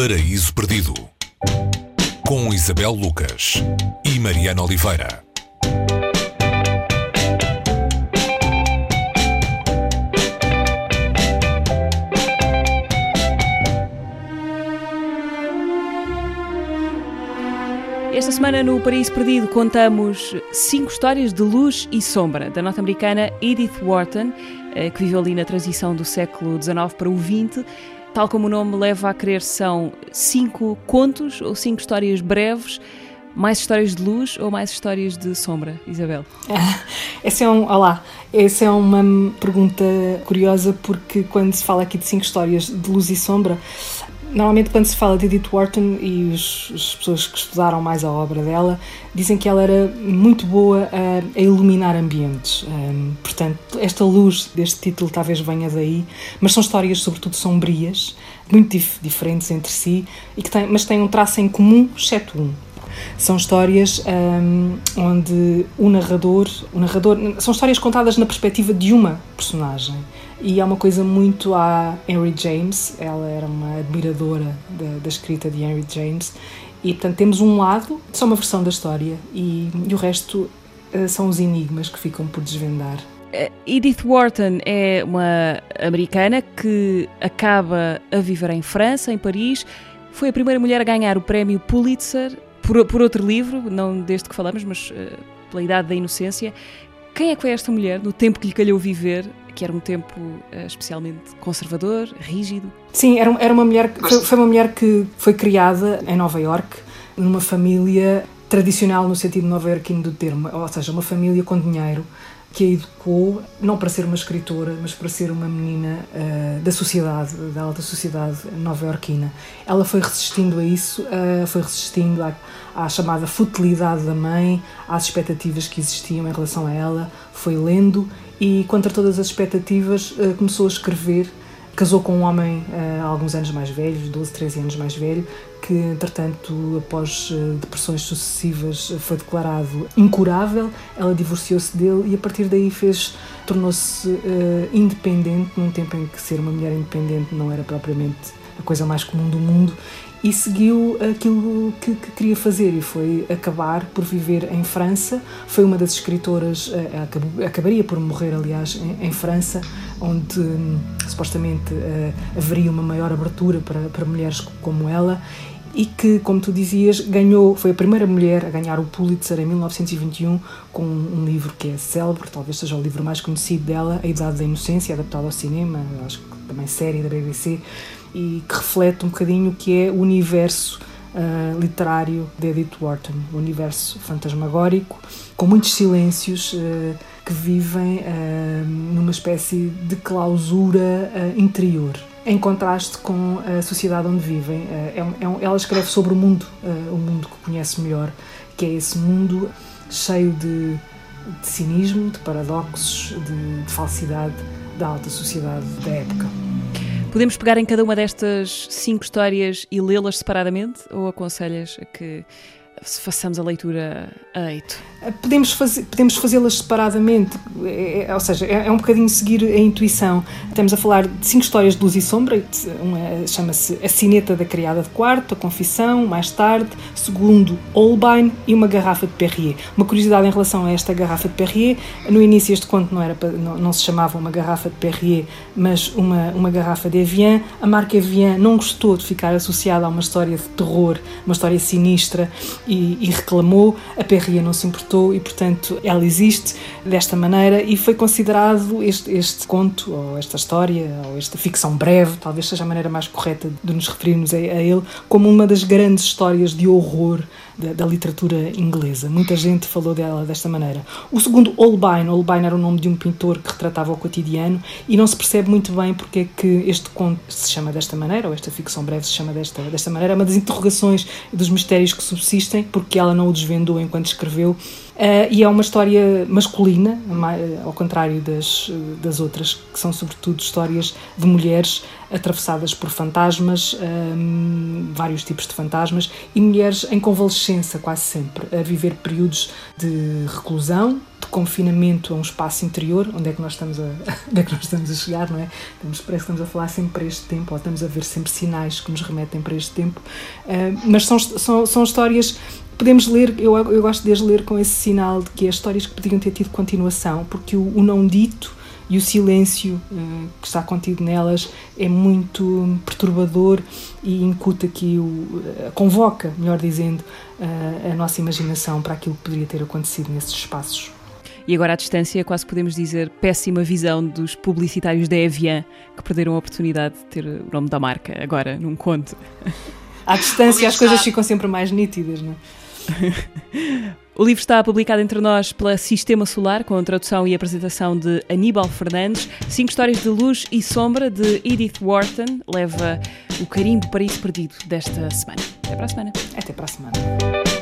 Paraíso Perdido com Isabel Lucas e Mariana Oliveira. Esta semana no Paraíso Perdido contamos cinco histórias de luz e sombra da norte-americana Edith Wharton, eh, que viveu ali na transição do século XIX para o XX. Tal como o nome leva a crer, são cinco contos ou cinco histórias breves. Mais histórias de luz ou mais histórias de sombra, Isabel? essa é um, olá, essa é uma pergunta curiosa porque quando se fala aqui de cinco histórias de luz e sombra, Normalmente, quando se fala de Edith Wharton e os, as pessoas que estudaram mais a obra dela dizem que ela era muito boa a, a iluminar ambientes. Um, portanto, esta luz deste título talvez venha daí, mas são histórias, sobretudo, sombrias, muito dif diferentes entre si, e que têm, mas têm um traço em comum, exceto um. São histórias um, onde o narrador, o narrador. São histórias contadas na perspectiva de uma personagem e é uma coisa muito a Henry James, ela era uma admiradora da, da escrita de Henry James, e portanto temos um lado, só uma versão da história, e, e o resto uh, são os enigmas que ficam por desvendar. Eh, Edith Wharton é uma americana que acaba a viver em França, em Paris. Foi a primeira mulher a ganhar o prémio Pulitzer por, por outro livro, não deste que falamos, mas uh, pela Idade da Inocência. Quem é que foi esta mulher, no tempo que lhe calhou viver, que era um tempo uh, especialmente conservador, rígido. Sim, era, era uma mulher, foi, foi uma mulher que foi criada em Nova York, numa família tradicional no sentido nova-iorquino do termo, ou seja, uma família com dinheiro que a educou não para ser uma escritora, mas para ser uma menina uh, da sociedade, da alta sociedade nova-iorquina. Ela foi resistindo a isso, uh, foi resistindo à, à, chamada futilidade da mãe, às expectativas que existiam em relação a ela, foi lendo e, contra todas as expectativas, uh, começou a escrever. Casou com um homem há alguns anos mais velho, 12, 13 anos mais velho, que, entretanto, após eh, depressões sucessivas, eh, foi declarado incurável. Ela divorciou-se dele e, a partir daí, fez tornou-se independente, num tempo em que ser uma mulher independente não era propriamente a coisa mais comum do mundo, e seguiu aquilo que, que, queria fazer e foi acabar por viver em França. Foi uma das escritoras, uh, acabaria por morrer, aliás, em, em França, onde um, supostamente uh, haveria uma maior abertura para, para mulheres como ela e que, como tu dizias, ganhou, foi a primeira mulher a ganhar o Pulitzer em 1921 com um livro que é célebre, talvez seja o livro mais conhecido dela, A Idade da Inocência, adaptado ao cinema, acho que também série da BBC, e que reflete um bocadinho o que é o universo uh, literário de Edith Wharton, o universo fantasmagórico, com muitos silêncios uh, que vivem uh, numa espécie de clausura interior em contraste com a sociedade onde vivem. É é ela escreve sobre o mundo, o mundo que conhece melhor, que é esse mundo cheio de, de cinismo, de paradoxos, de, de falsidade da alta sociedade da época. Podemos pegar em cada uma destas cinco histórias e lê-las separadamente ou aconselhas a que façamos a leitura a eito? Podemos, fazer, podemos fazê-las separadamente, é, ou seja, é, é, um bocadinho seguir a intuição. Estamos a falar de cinco histórias de luz e sombra, uma chama-se A Cineta da Criada de Quarto, A Confissão, mais tarde, segundo, Holbein e uma garrafa de Perrier. Uma curiosidade em relação a esta garrafa de Perrier, no início este conto não, era, não, não se chamava uma garrafa de Perrier, mas uma, uma garrafa de Evian. A marca Evian não gostou de ficar associada a uma história de terror, uma história sinistra, e, e reclamou, a Perrier não se importou e, portanto, ela existe desta maneira e foi considerado este, este conto, ou esta história, ou esta ficção breve, talvez seja a maneira mais correta de nos referirmos a, a ele, como uma das grandes histórias de horror da, da, literatura inglesa. Muita gente falou dela desta maneira. O segundo, Holbein. Holbein era o nome de um pintor que retratava o cotidiano e não se percebe muito bem porque é que este conto se chama desta maneira, ou esta ficção breve se chama desta, desta maneira. É uma das interrogações dos mistérios que subsistem, porque ela não o desvendou enquanto escreveu. Uh, e é uma história masculina, ao contrário das, das outras, que são sobretudo histórias de mulheres atravessadas por fantasmas, um, vários tipos de fantasmas, e mulheres em convalescença quase sempre, a viver períodos de reclusão, confinamento a um espaço interior, onde é que nós estamos a, onde é que nós estamos a chegar, não é? Estamos, parece que estamos a falar sempre para este tempo, ou estamos a ver sempre sinais que nos remetem para este tempo, uh, mas são, são, são histórias podemos ler, eu, eu gosto de as ler com esse sinal de que as histórias que podiam ter tido continuação, porque o, o não dito e o silêncio uh, que está contido nelas é muito perturbador e incute aqui, o, uh, convoca, melhor dizendo, uh, a nossa imaginação para aquilo que poderia ter acontecido nesses espaços. E agora à distância, quase podemos dizer péssima visão dos publicitários da Evian que perderam a oportunidade de ter o nome da marca agora num conto. À distância as coisas ficam sempre mais nítidas, não é? o livro está publicado entre nós pela Sistema Solar, com a tradução e apresentação de Aníbal Fernandes. Cinco histórias de luz e sombra de Edith Wharton leva o carimbo para isso perdido desta semana. Até para a semana. Até para a semana.